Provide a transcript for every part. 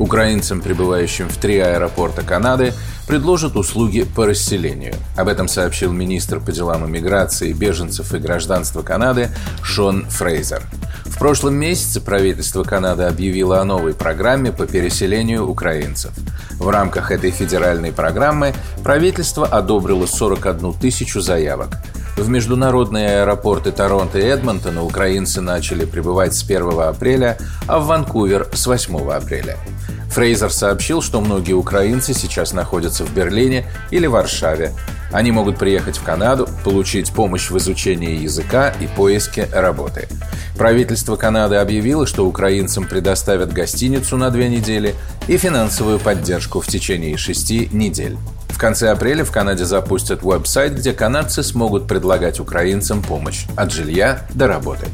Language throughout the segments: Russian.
Украинцам, прибывающим в три аэропорта Канады, предложат услуги по расселению. Об этом сообщил министр по делам иммиграции, беженцев и гражданства Канады Шон Фрейзер. В прошлом месяце правительство Канады объявило о новой программе по переселению украинцев. В рамках этой федеральной программы правительство одобрило 41 тысячу заявок. В международные аэропорты Торонто и Эдмонтона украинцы начали прибывать с 1 апреля, а в Ванкувер с 8 апреля. Фрейзер сообщил, что многие украинцы сейчас находятся в Берлине или Варшаве. Они могут приехать в Канаду, получить помощь в изучении языка и поиске работы. Правительство Канады объявило, что украинцам предоставят гостиницу на две недели и финансовую поддержку в течение шести недель. В конце апреля в Канаде запустят веб-сайт, где канадцы смогут предлагать украинцам помощь от жилья до работы.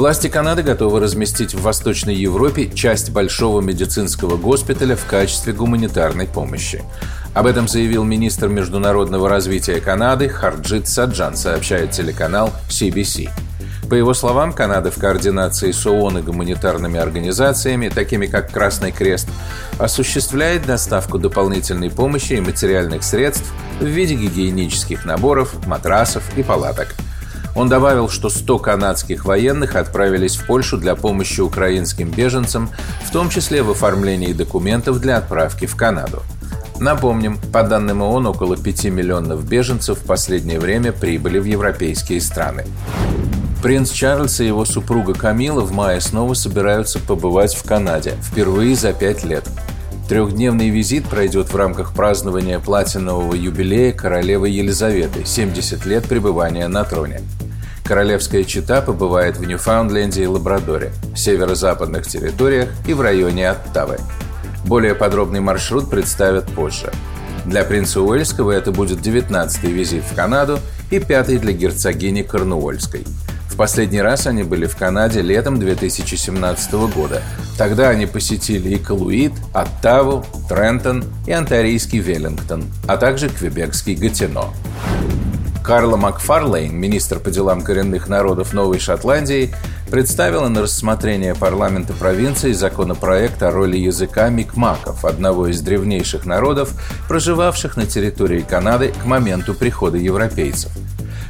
Власти Канады готовы разместить в Восточной Европе часть большого медицинского госпиталя в качестве гуманитарной помощи. Об этом заявил министр международного развития Канады Харджит Саджан, сообщает телеканал CBC. По его словам, Канада в координации с ООН и гуманитарными организациями, такими как Красный Крест, осуществляет доставку дополнительной помощи и материальных средств в виде гигиенических наборов, матрасов и палаток – он добавил, что 100 канадских военных отправились в Польшу для помощи украинским беженцам, в том числе в оформлении документов для отправки в Канаду. Напомним, по данным ООН, около 5 миллионов беженцев в последнее время прибыли в европейские страны. Принц Чарльз и его супруга Камила в мае снова собираются побывать в Канаде, впервые за пять лет. Трехдневный визит пройдет в рамках празднования платинового юбилея королевы Елизаветы – 70 лет пребывания на троне. Королевская чита побывает в Ньюфаундленде и Лабрадоре, в северо-западных территориях и в районе Оттавы. Более подробный маршрут представят позже. Для принца Уэльского это будет 19-й визит в Канаду и пятый для герцогини Корнуольской. Последний раз они были в Канаде летом 2017 года. Тогда они посетили и Оттаву, Трентон и Онтарийский Веллингтон, а также Квебекский Гатино. Карла Макфарлейн, министр по делам коренных народов Новой Шотландии, представила на рассмотрение парламента провинции законопроект о роли языка микмаков, одного из древнейших народов, проживавших на территории Канады к моменту прихода европейцев.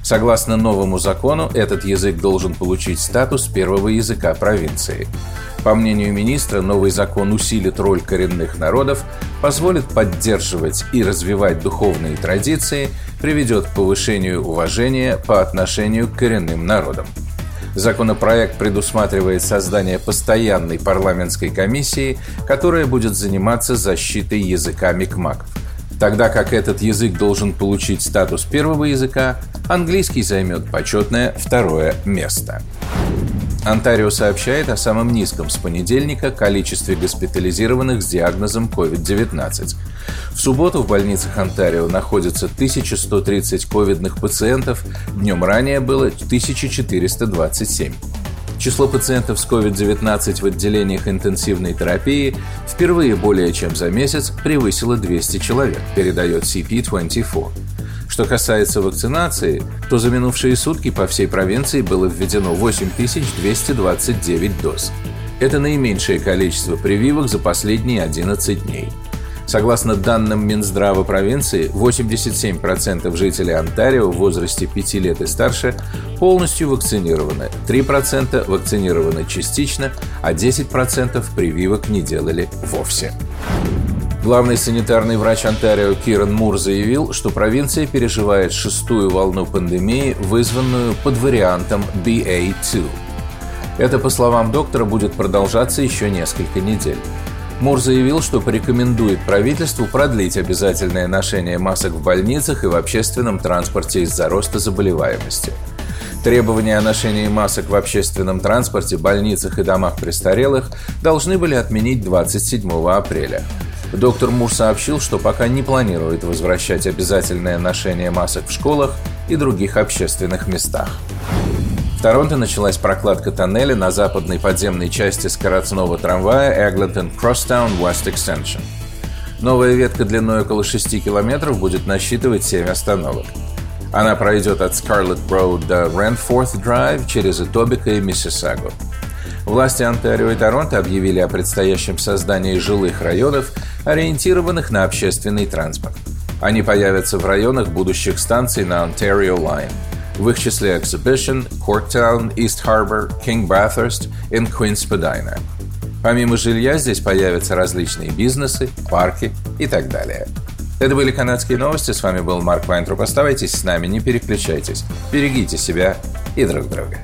Согласно новому закону, этот язык должен получить статус первого языка провинции. По мнению министра, новый закон усилит роль коренных народов, позволит поддерживать и развивать духовные традиции, приведет к повышению уважения по отношению к коренным народам. Законопроект предусматривает создание постоянной парламентской комиссии, которая будет заниматься защитой языка микмаков. Тогда как этот язык должен получить статус первого языка, английский займет почетное второе место. Онтарио сообщает о самом низком с понедельника количестве госпитализированных с диагнозом COVID-19. В субботу в больницах Онтарио находится 1130 ковидных пациентов, днем ранее было 1427. Число пациентов с COVID-19 в отделениях интенсивной терапии впервые более чем за месяц превысило 200 человек, передает CP24. Что касается вакцинации, то за минувшие сутки по всей провинции было введено 8229 доз. Это наименьшее количество прививок за последние 11 дней. Согласно данным Минздрава провинции, 87% жителей Онтарио в возрасте 5 лет и старше полностью вакцинированы, 3% вакцинированы частично, а 10% прививок не делали вовсе. Главный санитарный врач Онтарио Киран Мур заявил, что провинция переживает шестую волну пандемии, вызванную под вариантом BA2. Это, по словам доктора, будет продолжаться еще несколько недель. Мур заявил, что порекомендует правительству продлить обязательное ношение масок в больницах и в общественном транспорте из-за роста заболеваемости. Требования о ношении масок в общественном транспорте, больницах и домах престарелых должны были отменить 27 апреля. Доктор Мур сообщил, что пока не планирует возвращать обязательное ношение масок в школах и других общественных местах. В Торонто началась прокладка тоннеля на западной подземной части скоростного трамвая Eglinton Crosstown West Extension. Новая ветка длиной около 6 километров будет насчитывать 7 остановок. Она пройдет от Scarlet Road до Rentforth Drive через Этобика и Миссисагу. Власти Онтарио и Торонто объявили о предстоящем создании жилых районов, ориентированных на общественный транспорт. Они появятся в районах будущих станций на Ontario Line. В их числе Exhibition, Corktown, East Harbor, King Bathurst и Queens Spadina. Помимо жилья здесь появятся различные бизнесы, парки и так далее. Это были канадские новости. С вами был Марк Вайнтруп. Оставайтесь с нами, не переключайтесь. Берегите себя и друг друга.